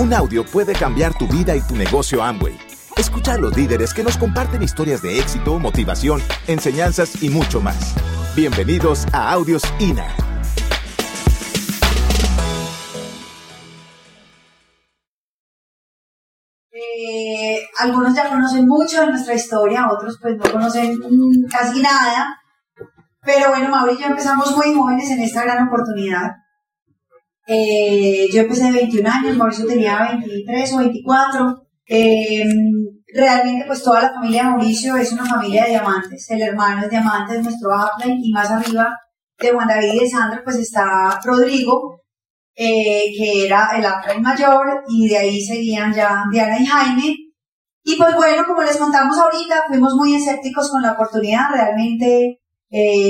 Un audio puede cambiar tu vida y tu negocio Amway. Escucha a los líderes que nos comparten historias de éxito, motivación, enseñanzas y mucho más. Bienvenidos a Audios INA. Eh, algunos ya conocen mucho de nuestra historia, otros pues no conocen casi nada. Pero bueno, Mauri y yo empezamos muy jóvenes en esta gran oportunidad. Eh, yo empecé de 21 años, Mauricio tenía 23 o 24. Eh, realmente pues toda la familia de Mauricio es una familia de diamantes. El hermano es diamante, es nuestro upline y más arriba de Juan David y de Sandra pues está Rodrigo, eh, que era el upline mayor y de ahí seguían ya Diana y Jaime. Y pues bueno, como les contamos ahorita, fuimos muy escépticos con la oportunidad, realmente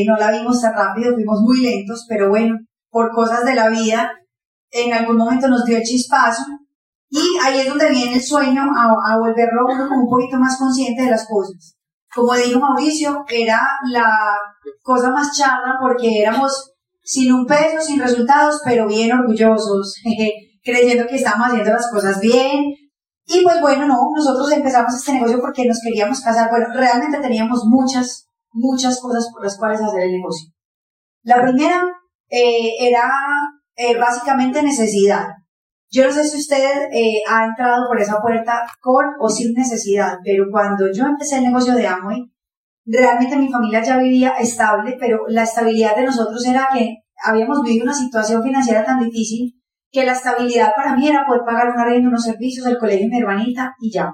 no la vimos tan rápido, fuimos muy lentos, pero bueno, por cosas de la vida, en algún momento nos dio chispazo y ahí es donde viene el sueño a, volverlo uno como un poquito más consciente de las cosas. Como dijo Mauricio, era la cosa más charla porque éramos sin un peso, sin resultados, pero bien orgullosos, creyendo que estábamos haciendo las cosas bien. Y pues bueno, no, nosotros empezamos este negocio porque nos queríamos casar. Bueno, realmente teníamos muchas, muchas cosas por las cuales hacer el negocio. La primera eh, era eh, básicamente necesidad. Yo no sé si usted eh, ha entrado por esa puerta con o sin necesidad, pero cuando yo empecé el negocio de Amway, realmente mi familia ya vivía estable, pero la estabilidad de nosotros era que habíamos vivido una situación financiera tan difícil que la estabilidad para mí era poder pagar una renta, unos servicios, el colegio de mi hermanita y ya.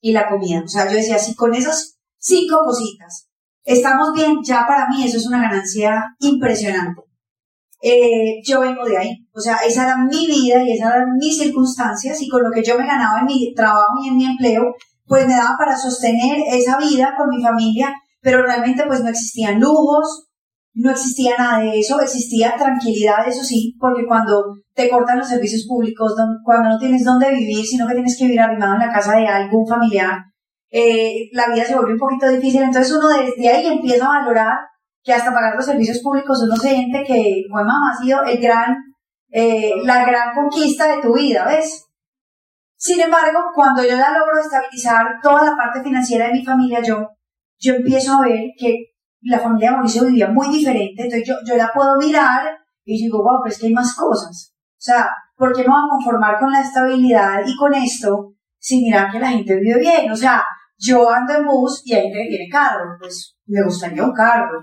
Y la comida. O sea, yo decía, si con esas cinco cositas estamos bien, ya para mí eso es una ganancia impresionante. Eh, yo vengo de ahí. O sea, esa era mi vida y esas eran mis circunstancias y con lo que yo me ganaba en mi trabajo y en mi empleo, pues me daba para sostener esa vida con mi familia, pero realmente pues no existían lujos, no existía nada de eso, existía tranquilidad, eso sí, porque cuando te cortan los servicios públicos, cuando no tienes dónde vivir, sino que tienes que vivir arrimado en la casa de algún familiar, eh, la vida se vuelve un poquito difícil, entonces uno desde ahí empieza a valorar que hasta pagar los servicios públicos uno siente que, bueno, mamá, ha sido el gran, eh, la gran conquista de tu vida, ¿ves? Sin embargo, cuando yo ya logro estabilizar toda la parte financiera de mi familia, yo, yo empiezo a ver que la familia de Mauricio vivía muy diferente, entonces yo, yo la puedo mirar y digo, wow, pero es que hay más cosas. O sea, ¿por qué me voy a conformar con la estabilidad y con esto sin mirar que la gente vive bien? O sea, yo ando en bus y hay gente que tiene carro, pues me gustaría un carro.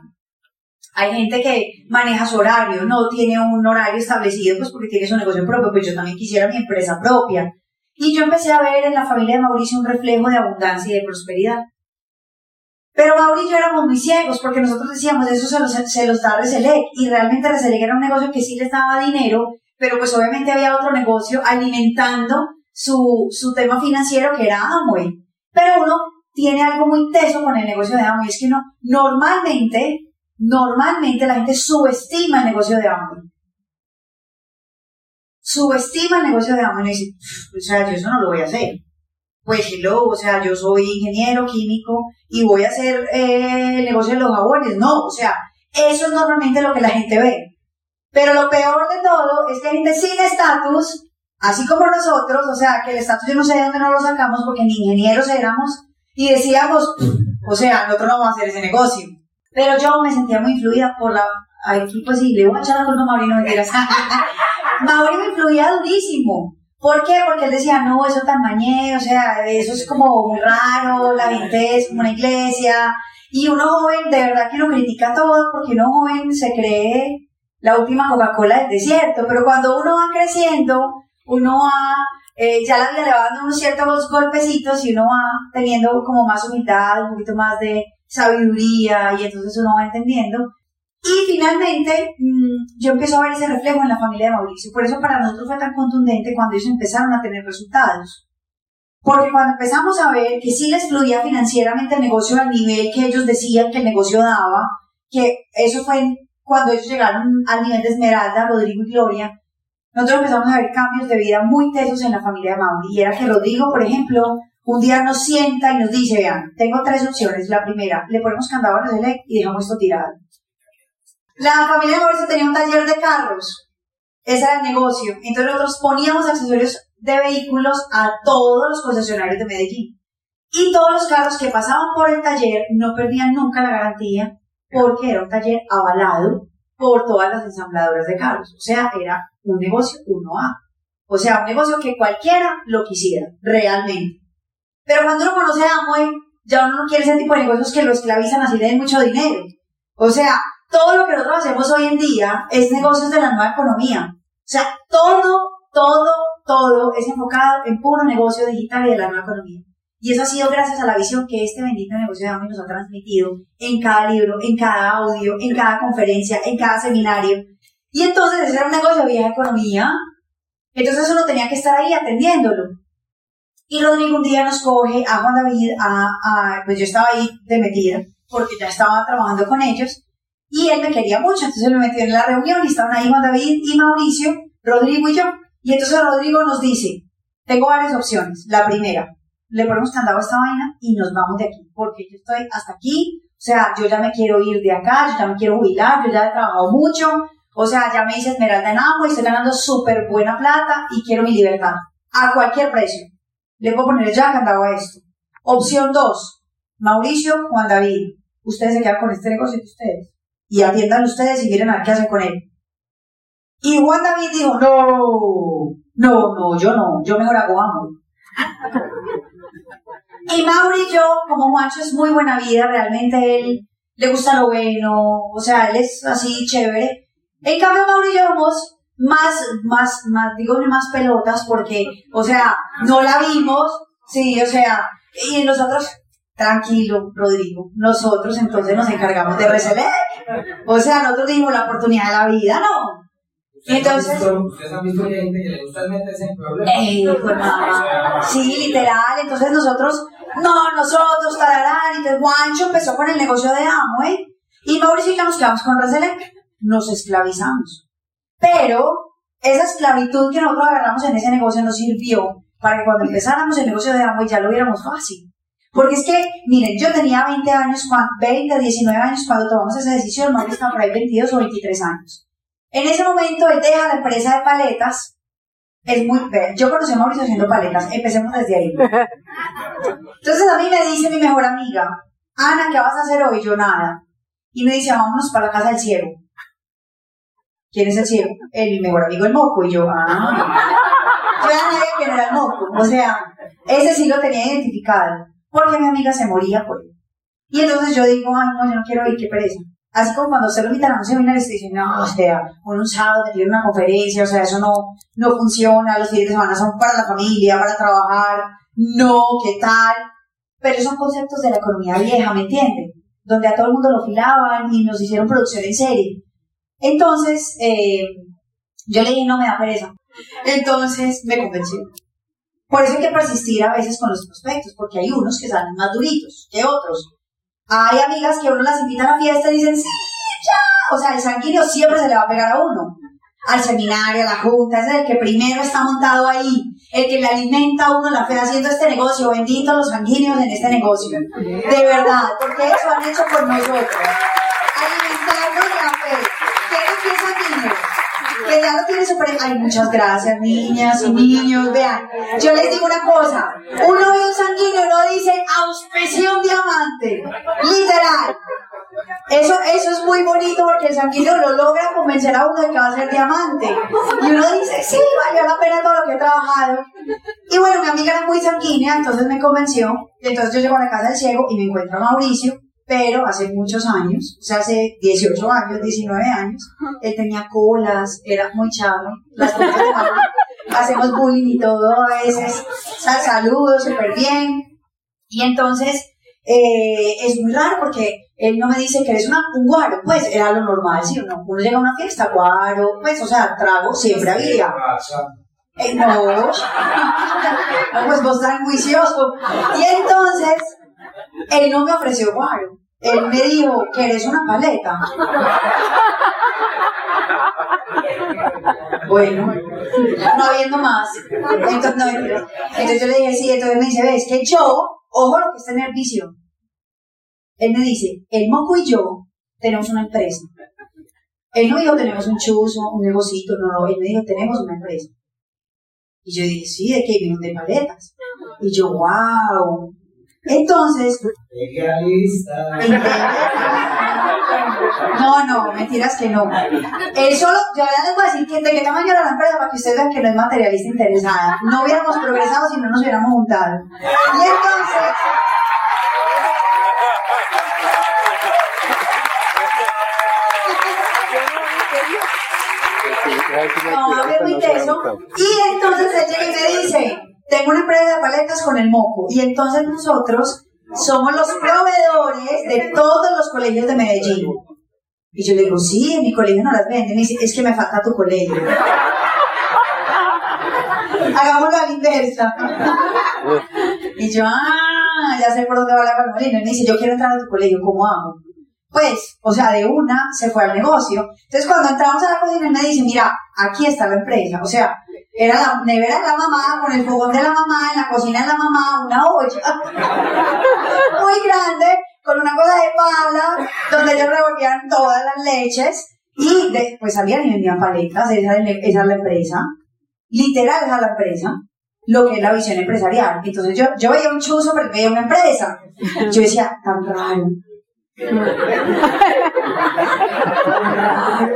Hay gente que maneja su horario, no tiene un horario establecido, pues porque tiene su negocio propio, pues yo también quisiera mi empresa propia. Y yo empecé a ver en la familia de Mauricio un reflejo de abundancia y de prosperidad. Pero Mauricio y yo éramos muy ciegos porque nosotros decíamos, eso se los, se los da Reselec. Y realmente Reselec era un negocio que sí les daba dinero, pero pues obviamente había otro negocio alimentando su, su tema financiero que era Amway. Pero uno tiene algo muy teso con el negocio de Amway, es que uno normalmente Normalmente la gente subestima el negocio de Amway. Subestima el negocio de Amway y dice, o sea, yo eso no lo voy a hacer. Pues lo, o sea, yo soy ingeniero químico y voy a hacer eh, el negocio de los jabones. No, o sea, eso es normalmente lo que la gente ve. Pero lo peor de todo es que hay gente sin estatus, así como nosotros, o sea, que el estatus yo no sé de dónde nos lo sacamos porque ni ingenieros éramos y decíamos, o sea, nosotros no vamos a hacer ese negocio. Pero yo me sentía muy influida por la... Aquí pues sí, le voy a echar la culpa a Mauri, no me quieras. Mauri me influía durísimo. ¿Por qué? Porque él decía, no, eso tan mañé, o sea, eso es como muy raro, la gente es como una iglesia. Y uno joven, de verdad que lo critica todo, porque uno joven se cree la última Coca-Cola del desierto. Pero cuando uno va creciendo, uno va, eh, ya la vida le va dando unos ciertos golpecitos y uno va teniendo como más humildad, un poquito más de, sabiduría y entonces uno va entendiendo. Y finalmente, mm, yo empiezo a ver ese reflejo en la familia de Mauricio. Por eso para nosotros fue tan contundente cuando ellos empezaron a tener resultados. Porque cuando empezamos a ver que sí les fluía financieramente el negocio al nivel que ellos decían que el negocio daba, que eso fue cuando ellos llegaron al nivel de Esmeralda, Rodrigo y Gloria, nosotros empezamos a ver cambios de vida muy tesos en la familia de Mauri. Y era que Rodrigo, por ejemplo, un día nos sienta y nos dice, vean, tengo tres opciones. La primera, le ponemos candado a la y dejamos esto tirado. La familia de Mauricio tenía un taller de carros. Ese era el negocio. Entonces nosotros poníamos accesorios de vehículos a todos los concesionarios de Medellín. Y todos los carros que pasaban por el taller no perdían nunca la garantía porque era un taller avalado por todas las ensambladoras de carros. O sea, era un negocio 1A. O sea, un negocio que cualquiera lo quisiera, realmente. Pero cuando uno conoce a Amway, ya uno no quiere ese tipo de negocios que lo esclavizan así de mucho dinero. O sea, todo lo que nosotros hacemos hoy en día es negocios de la nueva economía. O sea, todo, todo, todo es enfocado en puro negocio digital y de la nueva economía. Y eso ha sido gracias a la visión que este bendito negocio de Amway nos ha transmitido en cada libro, en cada audio, en cada conferencia, en cada seminario. Y entonces ese era un negocio de vieja economía. Entonces uno tenía que estar ahí atendiéndolo. Y Rodrigo un día nos coge a Juan David, a, a, pues yo estaba ahí de metida, porque ya estaba trabajando con ellos, y él me quería mucho, entonces me metió en la reunión y estaban ahí Juan David y Mauricio, Rodrigo y yo. Y entonces Rodrigo nos dice, tengo varias opciones. La primera, le ponemos candado a esta vaina y nos vamos de aquí, porque yo estoy hasta aquí, o sea, yo ya me quiero ir de acá, yo ya me quiero jubilar, yo ya he trabajado mucho, o sea, ya me hice esmeralda en Ambo y estoy ganando súper buena plata y quiero mi libertad, a cualquier precio le puedo poner ya candado a esto. Opción 2, Mauricio, Juan David, ustedes se quedan con este negocio de ustedes y atiendan ustedes y miren a ver qué hacen con él. Y Juan David dijo, no, no, no, yo no, yo mejor hago amor. y Mauri y yo, como Juancho es muy buena vida, realmente él le gusta lo bueno, o sea, él es así chévere. En cambio, Mauri y yo más, más, más, digo, más pelotas porque, o sea, no la vimos, sí, o sea, y nosotros, tranquilo, Rodrigo, nosotros entonces nos encargamos de resolver. O sea, nosotros dimos la oportunidad de la vida, ¿no? Entonces, ¿Ustedes han visto gente que le gusta meterse en problemas? pues Sí, literal. Entonces nosotros, no, nosotros, tararán. Entonces Juancho empezó con el negocio de Amway. Y Mauricio y yo nos quedamos con Reselec. Nos esclavizamos. Pero esa esclavitud que nosotros agarramos en ese negocio nos sirvió para que cuando empezáramos el negocio de Amway ya lo viéramos fácil. Porque es que, miren, yo tenía 20 años, 20, 19 años cuando tomamos esa decisión, Mauricio estaba por ahí 22 o 23 años. En ese momento él deja la empresa de paletas. Es muy, yo conocí a Mauricio haciendo paletas, empecemos desde ahí. Entonces a mí me dice mi mejor amiga, Ana, ¿qué vas a hacer hoy? Yo nada. Y me dice, vámonos para la casa del ciego. ¿Quién es el ciego? El mejor amigo del moco. Y yo, ah. Yo ya sabía que no era el moco. O sea, ese sí lo tenía identificado. Porque mi amiga se moría por él. Y entonces yo digo, ay, no, yo no quiero ir, qué pereza. Así como cuando se lo invitan a un seminario, se dicen, no, o sea, un sábado te una conferencia, o sea, eso no, no funciona, los fines de semana son para la familia, para trabajar, no, ¿qué tal? Pero son conceptos de la economía vieja, ¿me entienden? Donde a todo el mundo lo filaban y nos hicieron producción en serie. Entonces, eh, yo le dije, no me da pereza. Entonces, me convenció. Por eso hay que persistir a veces con los prospectos, porque hay unos que salen más duritos que otros. Hay amigas que uno las invita a la fiesta y dicen, sí, ya. O sea, el sanguíneo siempre se le va a pegar a uno. Al seminario, a la junta, es el que primero está montado ahí, el que le alimenta a uno la fe haciendo este negocio. Bendito los sanguíneos en este negocio. De verdad, porque eso han hecho por nosotros. Alimentarnos la fe ya lo tiene super... Ay, muchas gracias, niñas y niños. Vean, yo les digo una cosa. Uno ve un sanguíneo y uno dice, auspición diamante. Literal. Eso, eso es muy bonito porque el sanguíneo lo logra convencer a uno de que va a ser diamante. Y uno dice, sí, valió la pena todo lo que he trabajado. Y bueno, mi amiga era muy sanguínea, entonces me convenció. Entonces yo llego a la casa del ciego y me encuentro a Mauricio pero hace muchos años, o sea, hace 18 años, 19 años, él tenía colas, era muy chavo, las cosas hacemos bullying y todo a veces, o sea, saludos súper bien, y entonces eh, es muy raro porque él no me dice que eres una, un guaro, pues era lo normal, si uno, uno llega a una fiesta, guaro, pues, o sea, trago siempre había. Eh, no, no, pues vos tan juicioso. Y entonces, él no me ofreció guaro. Él me dijo que eres una paleta. Bueno, no habiendo más. Entonces, yo le dije, sí, entonces me dice, ves que yo, ojo lo que es tener visión. Él me dice, el moco y yo tenemos una empresa. Él no dijo tenemos un chuzo, un negocito, no, no, él me dijo tenemos una empresa. Y yo dije, sí, ¿de qué? Vino de paletas. Y yo, wow. Entonces, no, no, mentiras que no. Él solo, ya les voy a decir que, de qué tamaño era la empresa para que ustedes vean que no es materialista interesada. No hubiéramos progresado si no nos hubiéramos juntado. Y entonces, No, es muy teso. Y entonces él llega y me dice, tengo una empresa de paletas con el moco. Y entonces nosotros somos los proveedores de todos los colegios de Medellín. Y yo le digo, sí, en mi colegio no las venden. Y dice, es que me falta tu colegio. Hagámoslo a la inversa. y yo, ah, ya sé por dónde va la cosa. Y me dice, yo quiero entrar a tu colegio, ¿cómo hago? Pues, o sea, de una se fue al negocio. Entonces, cuando entramos a la cocina, me dice, mira, aquí está la empresa. O sea, era la nevera de la mamá, con el fogón de la mamá, en la cocina de la mamá, una olla muy grande, con una cosa de pala, donde ellos revolvían todas las leches. Y después pues salían y vendían paletas, esa, es la empresa. Literal, esa es la empresa lo que es la visión empresarial. Entonces yo, yo veía un chuzo, pero veía una empresa. Yo decía, tan raro o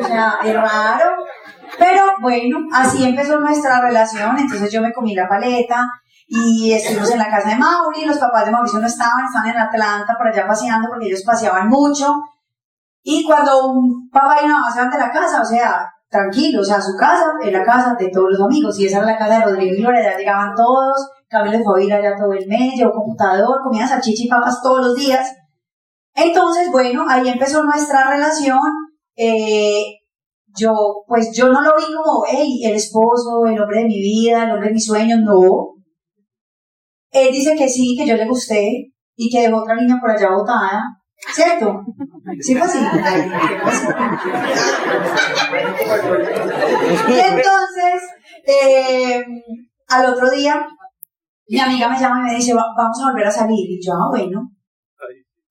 sea, es raro. Pero bueno, así empezó nuestra relación. Entonces yo me comí la paleta y estuvimos en la casa de Mauri. Los papás de Mauricio no estaban, estaban en Atlanta por allá paseando porque ellos paseaban mucho. Y cuando un papá y una mamá se de la casa, o sea, tranquilo, o sea, su casa es la casa de todos los amigos. Y esa era la casa de Rodrigo y Loreda, llegaban todos. Camilo fue a ir allá todo el mes, llevó computador, comía salchicha y papas todos los días. Entonces, bueno, ahí empezó nuestra relación. Eh, yo, pues yo no lo vi como, hey, el esposo, el hombre de mi vida, el hombre de mis sueños, no. Él dice que sí, que yo le gusté y que dejó otra niña por allá botada, ¿cierto? Sí fue así. y entonces, eh, al otro día, mi amiga me llama y me dice, vamos a volver a salir. Y yo, ah, bueno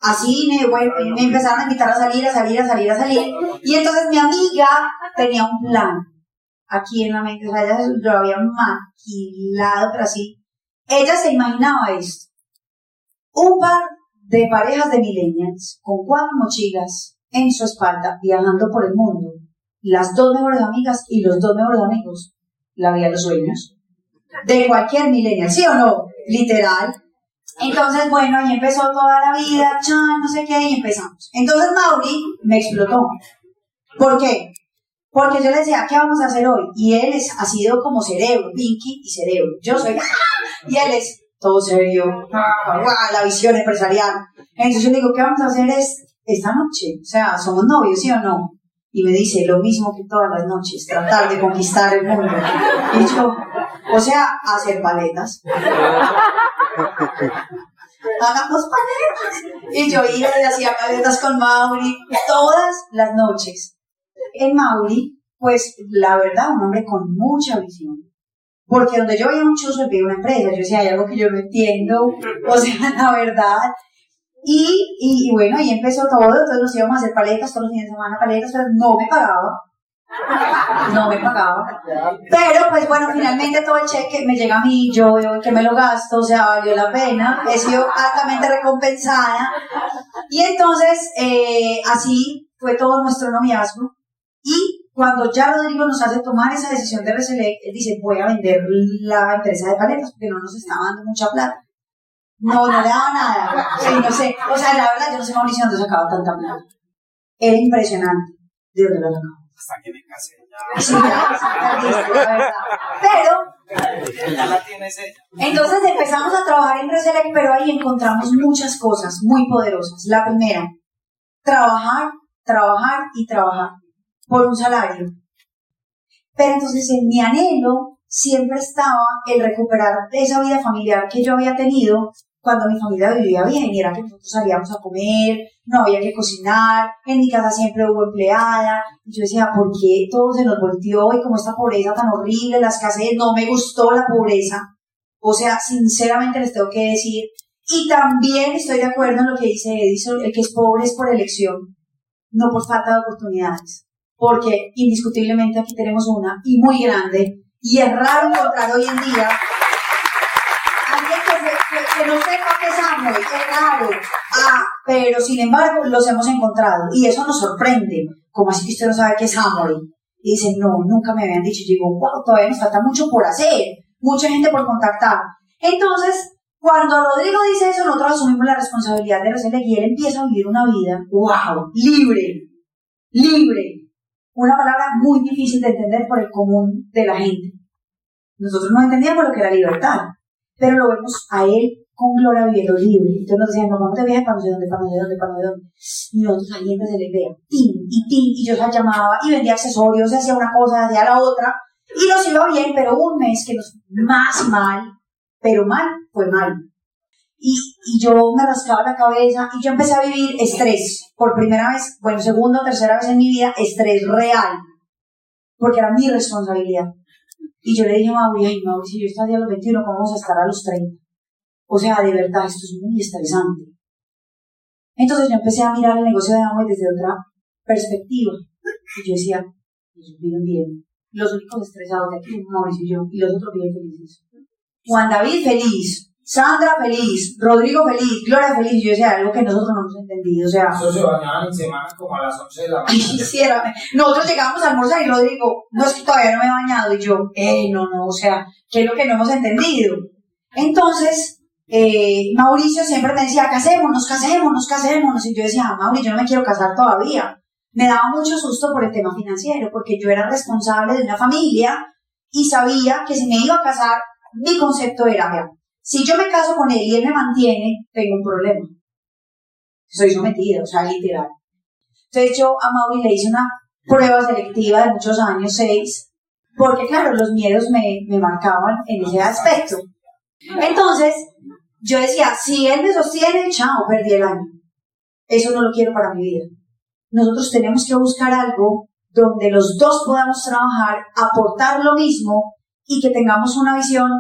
así me, me empezaron a invitar a salir, a salir, a salir, a salir. Y entonces mi amiga tenía un plan aquí en la mente, o sea, ella lo había maquilado, pero así. Ella se imaginaba esto. Un par de parejas de millennials con cuatro mochilas en su espalda viajando por el mundo. Las dos mejores amigas y los dos mejores amigos. La vida de los sueños. De cualquier millennial, ¿sí o no? Literal. Entonces, bueno, ahí empezó toda la vida, chan, no sé qué, y empezamos. Entonces Mauri me explotó. ¿Por qué? Porque yo le decía, ¿qué vamos a hacer hoy? Y él es, ha sido como cerebro, Pinky y cerebro. Yo soy, y él es todo serio, la visión empresarial. Entonces yo le digo, ¿qué vamos a hacer es esta noche? O sea, ¿somos novios, sí o no? Y me dice, lo mismo que todas las noches, tratar de conquistar el mundo. Y yo, o sea, hacer paletas. Hagamos paletas. Y yo iba y hacía paletas con Mauri todas las noches. En Mauri, pues la verdad, un hombre con mucha visión. Porque donde yo veía un chuzo, veía una empresa. Yo decía, hay algo que yo no entiendo. O sea, la verdad. Y, y, bueno, ahí empezó todo. Entonces nos íbamos a hacer paletas todos los fines de semana, paletas, pero no me pagaba. No me pagaba. Pero pues bueno, finalmente todo el cheque me llega a mí, yo veo que me lo gasto, o sea, valió la pena, he sido altamente recompensada. Y entonces, eh, así fue todo nuestro noviazgo. Y cuando ya Rodrigo nos hace tomar esa decisión de Reselect, él dice, voy a vender la empresa de paletas porque no nos estaba dando mucha plata. No, no le daba nada. No sé. O sea, la verdad, yo no sé Mauricio dónde sacaba tanta plata. Era impresionante de dónde lo sacaba hasta que me casé Pero, entonces empezamos a trabajar en Reselect, pero ahí encontramos muchas cosas muy poderosas. La primera, trabajar, trabajar y trabajar por un salario. Pero entonces en mi anhelo siempre estaba el recuperar esa vida familiar que yo había tenido cuando mi familia vivía bien era que nosotros salíamos a comer, no había que cocinar, en mi casa siempre hubo empleada, y yo decía, ¿por qué todo se nos volteó y como esta pobreza tan horrible, la escasez, no me gustó la pobreza? O sea, sinceramente les tengo que decir, y también estoy de acuerdo en lo que dice Edison, el que es pobre es por elección, no por falta de oportunidades. porque indiscutiblemente aquí tenemos una y muy grande, y es raro encontrar hoy en día que, no sepa qué es Amway, es raro. Ah, pero sin embargo los hemos encontrado y eso nos sorprende. Como así que usted no sabe qué es Amway? Y dicen, no, nunca me habían dicho. Y digo, wow, todavía nos falta mucho por hacer, mucha gente por contactar. Entonces, cuando Rodrigo dice eso, nosotros asumimos la responsabilidad de hacerle y él empieza a vivir una vida, wow, libre, libre. Una palabra muy difícil de entender por el común de la gente. Nosotros no entendíamos lo que era libertad, pero lo vemos a él con gloria viviendo libre. Entonces nos decían, no, vamos de viaje para no sé dónde, para no sé dónde, para no sé dónde. Y nosotros ahí se les vea, tin, y tin, y yo se llamaba, y vendía accesorios, hacía una cosa, hacía la otra, y nos iba bien, pero un mes que nos más mal, pero mal fue mal. Y, y yo me rascaba la cabeza y yo empecé a vivir estrés. Por primera vez, bueno, segunda o tercera vez en mi vida, estrés real. Porque era mi responsabilidad. Y yo le dije a Mauri, ay, Mauri, si yo estoy a los 21, ¿cómo vamos a estar a los 30? O sea, de verdad, esto es muy estresante. Entonces yo empecé a mirar el negocio de Amway desde otra perspectiva. Y yo decía, ellos viven bien. Los únicos estresados de aquí, Mauricio y yo, y los otros viven felices. Juan David feliz, Sandra feliz, Rodrigo feliz, Gloria feliz. Yo decía algo que nosotros no hemos entendido. O sea, se bañaban en semana como a las 11 de la mañana. Nosotros llegábamos a almorzar y Rodrigo, no es que todavía no me he bañado. Y yo, eh, no, no, o sea, ¿qué es lo que no hemos entendido? Entonces, eh, Mauricio siempre me decía, casémonos, casémonos, casémonos. Y yo decía, Mauricio, yo no me quiero casar todavía. Me daba mucho susto por el tema financiero, porque yo era responsable de una familia y sabía que si me iba a casar mi concepto era, si yo me caso con él y él me mantiene, tengo un problema. Soy sometida, o sea, literal. Entonces yo a Mauri le hice una prueba selectiva de muchos años, seis, porque claro, los miedos me, me marcaban en ese aspecto. Entonces, yo decía, si él me sostiene, chao, perdí el año. Eso no lo quiero para mi vida. Nosotros tenemos que buscar algo donde los dos podamos trabajar, aportar lo mismo y que tengamos una visión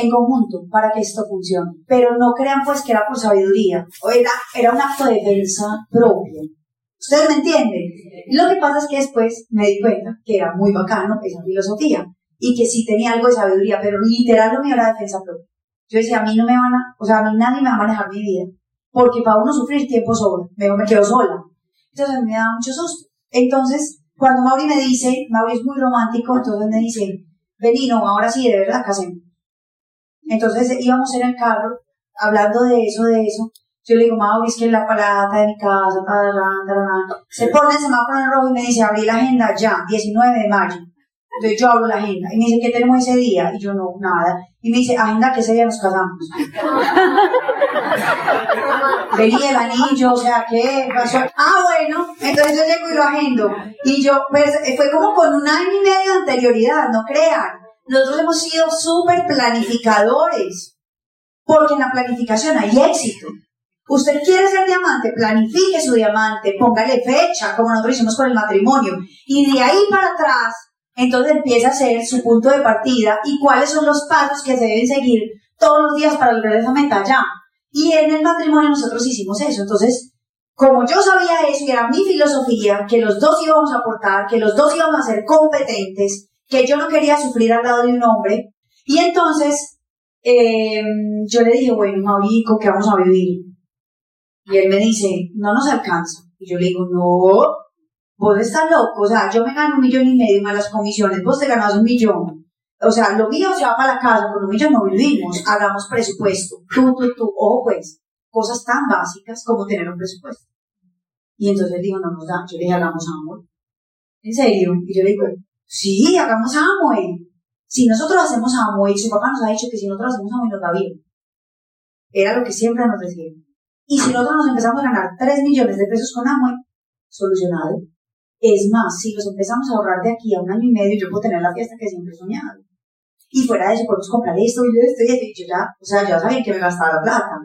en conjunto para que esto funcione. Pero no crean pues que era por sabiduría, o era, un acto de defensa propia. ¿Ustedes me entienden? Lo que pasa es que después me di cuenta que era muy bacano esa filosofía y que sí tenía algo de sabiduría, pero literal lo mío era defensa propia. Yo decía, a mí no me van a, o sea, a mí nadie me va a manejar mi vida, porque para uno sufrir tiempo sobra, me, quedo sola. Entonces me da mucho susto. Entonces, cuando Mauri me dice, Mauri es muy romántico, entonces me dice, vení, ahora sí, de verdad, casemos. Entonces íbamos en el carro, hablando de eso, de eso. Yo le digo, Mauri, es que la palata de mi casa, se pone el semáforo en rojo y me dice, abrí la agenda ya, 19 de mayo. Entonces yo abro la agenda y me dice, ¿qué tenemos ese día? Y yo, no, nada. Y me dice, agenda que ese día nos casamos. Venía el anillo, o sea, ¿qué pasó? Ah, bueno, entonces yo llego y lo agendo. Y yo, pues, fue como con un año y medio de anterioridad, no crean. Nosotros hemos sido súper planificadores, porque en la planificación hay éxito. Usted quiere ser diamante, planifique su diamante, póngale fecha, como nosotros hicimos con el matrimonio, y de ahí para atrás, entonces empieza a ser su punto de partida y cuáles son los pasos que se deben seguir todos los días para lograr esa meta ya. Y en el matrimonio nosotros hicimos eso. Entonces, como yo sabía eso y era mi filosofía, que los dos íbamos a aportar, que los dos íbamos a ser competentes, que yo no quería sufrir al lado de un hombre. Y entonces eh, yo le dije, bueno, Maurico, ¿qué vamos a vivir? Y él me dice, no nos alcanza. Y yo le digo, no, vos estás loco. O sea, yo me gano un millón y medio más las comisiones, vos te ganas un millón. O sea, lo mío se va para la casa, con un millón no vivimos, hagamos presupuesto. Tú, tú, tú, ojo pues, cosas tan básicas como tener un presupuesto. Y entonces digo, no nos da, yo le dije, hagamos amor. ¿En serio? Y yo le digo, Sí, hagamos Amway. Si nosotros hacemos Amway, su papá nos ha dicho que si nosotros hacemos Amway nos va bien. Era lo que siempre nos decía. Y si nosotros nos empezamos a ganar 3 millones de pesos con Amway, solucionado. Es más, si los empezamos a ahorrar de aquí a un año y medio, yo puedo tener la fiesta que siempre he soñado. Y fuera de eso, podemos comprar esto y esto y esto. Y yo ya, o sea, ya sabía que me gastaba la plata.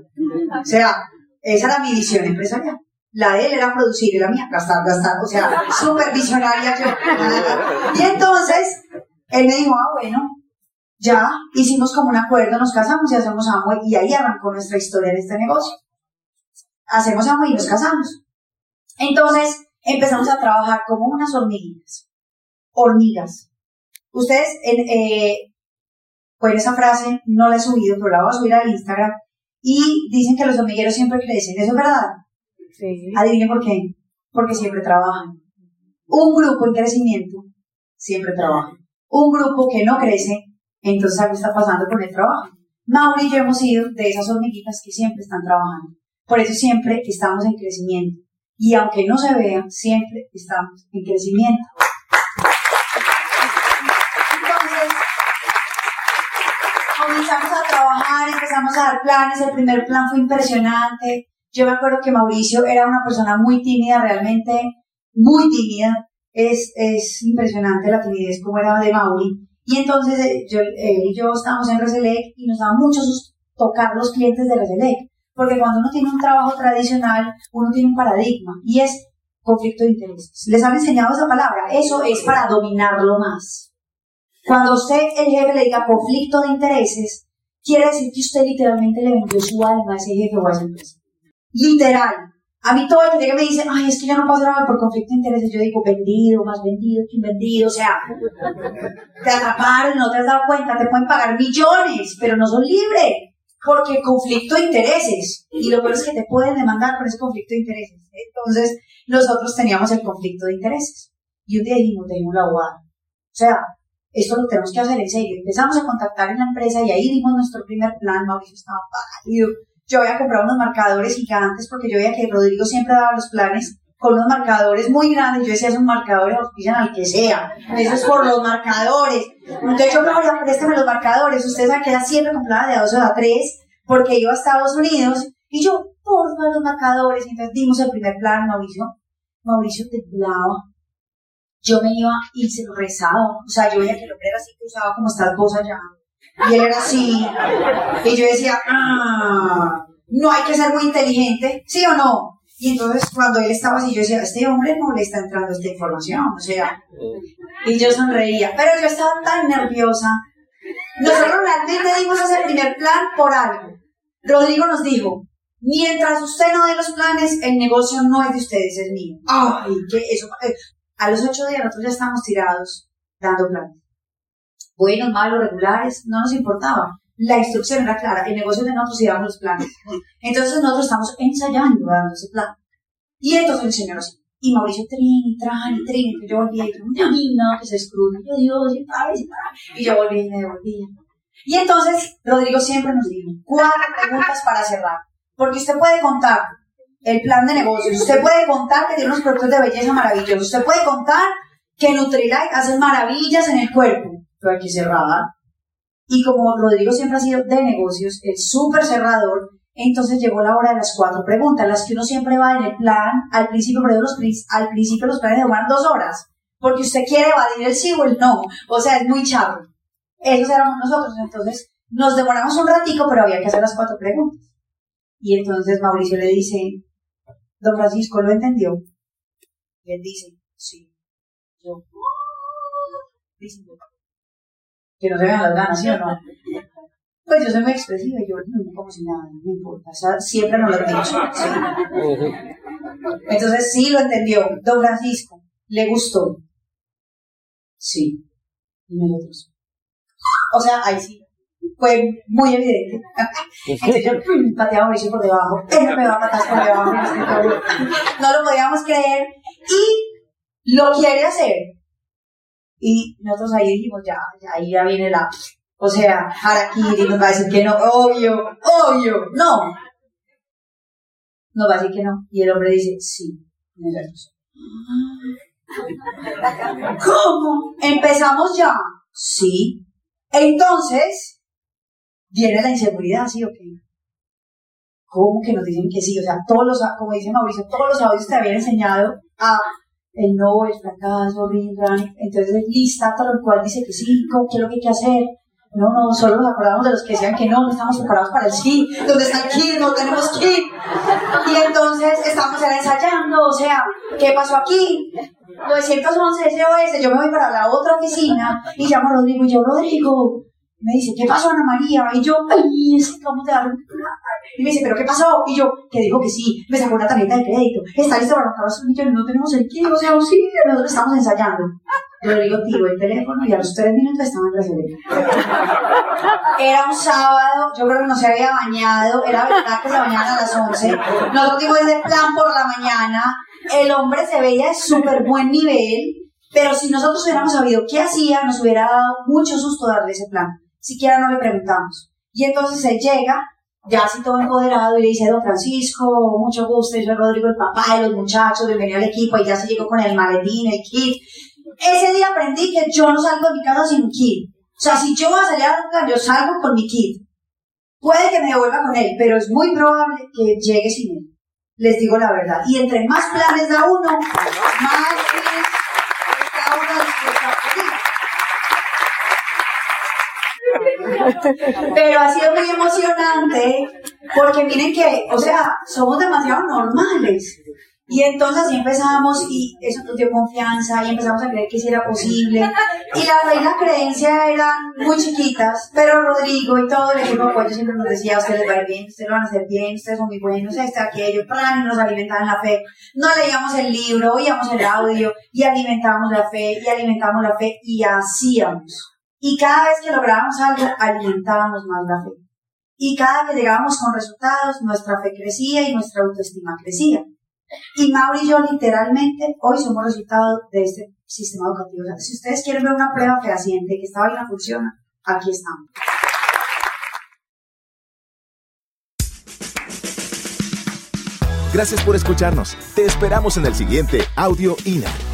O sea, esa era mi visión empresarial. La de él era producir y la mía gastar, gastar. O sea, súper visionaria yo. Y entonces, él me dijo, ah, bueno, ya hicimos como un acuerdo, nos casamos y hacemos amo y ahí arrancó nuestra historia de este negocio. Hacemos amo y nos casamos. Entonces, empezamos a trabajar como unas hormiguitas. Hormigas. Ustedes, eh, pues esa frase no la he subido, pero la voy a subir al Instagram. Y dicen que los hormigueros siempre crecen. ¿Eso es verdad? Sí. Adivinen por qué. Porque siempre trabajan. Un grupo en crecimiento siempre trabaja. Un grupo que no crece, entonces algo está pasando con el trabajo. Mauri y yo hemos sido de esas hormiguitas que siempre están trabajando. Por eso siempre estamos en crecimiento. Y aunque no se vea, siempre estamos en crecimiento. Entonces, comenzamos a trabajar, empezamos a dar planes. El primer plan fue impresionante. Yo me acuerdo que Mauricio era una persona muy tímida, realmente muy tímida. Es, es impresionante la timidez como era de Mauri. Y entonces eh, yo, él y yo estábamos en Reselec y nos daba mucho susto tocar los clientes de Reselec. Porque cuando uno tiene un trabajo tradicional, uno tiene un paradigma y es conflicto de intereses. Les han enseñado esa palabra. Eso es para dominarlo más. Cuando usted, el jefe, le diga conflicto de intereses, quiere decir que usted literalmente le vendió su alma a ese jefe o a esa empresa. Literal. A mí todo el que llega me dice, ay, es que yo no nada por conflicto de intereses. Yo digo, vendido, más vendido que vendido. O sea, te atraparon, no te has dado cuenta, te pueden pagar millones, pero no son libres. Porque conflicto de intereses. Y lo peor es que te pueden demandar por ese conflicto de intereses. Entonces, nosotros teníamos el conflicto de intereses. Y un día dijimos, tenemos la abogada. O sea, esto lo tenemos que hacer en serio. Empezamos a contactar en la empresa y ahí dimos nuestro primer plan. Mauricio estaba pálido. Yo había comprado unos marcadores gigantes porque yo veía que Rodrigo siempre daba los planes con unos marcadores muy grandes. Yo decía, esos marcadores auspician al que sea. Eso es por los marcadores. Entonces yo, Gloria, préstame los marcadores. Ustedes saben que ella siempre compraba de a dos o de a tres porque iba a Estados Unidos. Y yo, porfa, los marcadores. Entonces dimos el primer plan, Mauricio. Mauricio temblaba. Yo me iba y se rezaba. O sea, yo veía que el hombre era así usaba como estas cosas allá. Y él era así. Y yo decía, ah, no hay que ser muy inteligente, ¿sí o no? Y entonces cuando él estaba así, yo decía, este hombre no le está entrando esta información, o sea. Y yo sonreía, pero yo estaba tan nerviosa. Nosotros realmente dimos ese primer plan por algo. Rodrigo nos dijo, mientras usted no dé los planes, el negocio no es de ustedes, es mío. Ay, que eso. A los ocho días nosotros ya estábamos tirados dando planes buenos, malos, regulares, no nos importaba. La instrucción era clara, el negocio de nosotros y damos los planes. Entonces nosotros estamos ensayando dando ese plan. Y entonces el señor así. Y Mauricio trin, tran, y trin, y yo volvía y no, que se escruta, yo Dios, y para, y. Y yo volvía y me devolvía. Y entonces Rodrigo siempre nos dijo, cuatro preguntas para cerrar. Porque usted puede contar el plan de negocios, usted puede contar que tiene unos productos de belleza maravillosos, usted puede contar que Nutrilite hace maravillas en el cuerpo, pero hay que cerrar. Y como Rodrigo siempre ha sido de negocios, el súper cerrador, entonces llegó la hora de las cuatro preguntas, las que uno siempre va en el plan, al principio, pero los, al principio los planes demoran dos horas, porque usted quiere evadir el sí o el no, o sea, es muy charro. Esos éramos nosotros, entonces nos demoramos un ratico, pero había que hacer las cuatro preguntas. Y entonces Mauricio le dice, don Francisco, ¿lo entendió? Y él dice, sí. Yo, dice, que no se vean las ganas, ¿sí o no? Pues yo soy muy expresiva yo, no, como si nada, no importa, o sea, siempre nos lo he dicho, ¿sí? Entonces sí lo entendió, don Francisco, le gustó. Sí. Y nosotros. O sea, ahí sí. Fue muy evidente. Entonces yo pateaba a Mauricio por debajo. Él me va a matar por debajo. No lo podíamos creer. Y lo quiere hacer. Y nosotros ahí dijimos, ya, ahí ya viene la, o sea, Harakiri nos va a decir que no, obvio, obvio, no. Nos va a decir que no. Y el hombre dice, sí, ¿Cómo? ¿Empezamos ya? Sí. Entonces, viene la inseguridad, ¿sí o qué? ¿Cómo que nos dicen que sí? O sea, todos los, como dice Mauricio, todos los audios te habían enseñado a el no, el fracaso, entonces lista tal cual dice que sí, ¿qué es lo que hay que hacer? No, no, solo nos acordamos de los que decían que no, no estamos preparados para el sí, ¿dónde está el kit? No tenemos kit. Y entonces estamos ensayando, o sea, ¿qué pasó aquí? 911 SOS, yo me voy para la otra oficina y llamo a Rodrigo y yo, Rodrigo, Me dice, ¿qué pasó, Ana María? Y yo, ay, es que vamos a dar Y me dice, ¿pero qué pasó? Y yo, que dijo que sí, me sacó una tarjeta de crédito, está listo para montar los millones, no tenemos el kit, o sea, sí, nosotros estamos ensayando. Rodrigo tiró el teléfono y a los tres minutos estaba en reserva. Era un sábado, yo creo que no se había bañado, era verdad que se bañaban a las 11. Nosotros dimos ese plan por la mañana, el hombre se veía de súper buen nivel, pero si nosotros hubiéramos sabido qué hacía, nos hubiera dado mucho susto darle ese plan. Siquiera no le preguntamos. Y entonces él llega, ya así todo empoderado, y le dice, don Francisco, mucho gusto, yo soy Rodrigo, el papá de los muchachos, bienvenido al equipo, y ya se llegó con el maletín, el kit. Ese día aprendí que yo no salgo de mi casa sin un kit. O sea, si yo voy a salir a un yo salgo con mi kit. Puede que me devuelva con él, pero es muy probable que llegue sin él. Les digo la verdad. Y entre más planes da uno, más está uno Pero ha sido muy emocionante porque miren que, o sea, somos demasiado normales. Y entonces así empezamos y eso nos dio confianza y empezamos a creer que sí era posible. Y la la creencia eran muy chiquitas, pero Rodrigo y todo el equipo de apoyo siempre nos decía, ustedes les a ir bien, ustedes lo van a hacer bien, ustedes son muy buenos, este, aquello, plan, y nos alimentaban la fe. No leíamos el libro, oíamos el audio y alimentábamos la fe y alimentábamos la fe y hacíamos. Y cada vez que lográbamos algo, alimentábamos más la fe. Y cada que llegábamos con resultados, nuestra fe crecía y nuestra autoestima crecía. Y Mauri y yo literalmente hoy somos resultado de este sistema educativo. si ustedes quieren ver una prueba fehaciente que esta vaina funciona, aquí estamos. Gracias por escucharnos. Te esperamos en el siguiente Audio INA.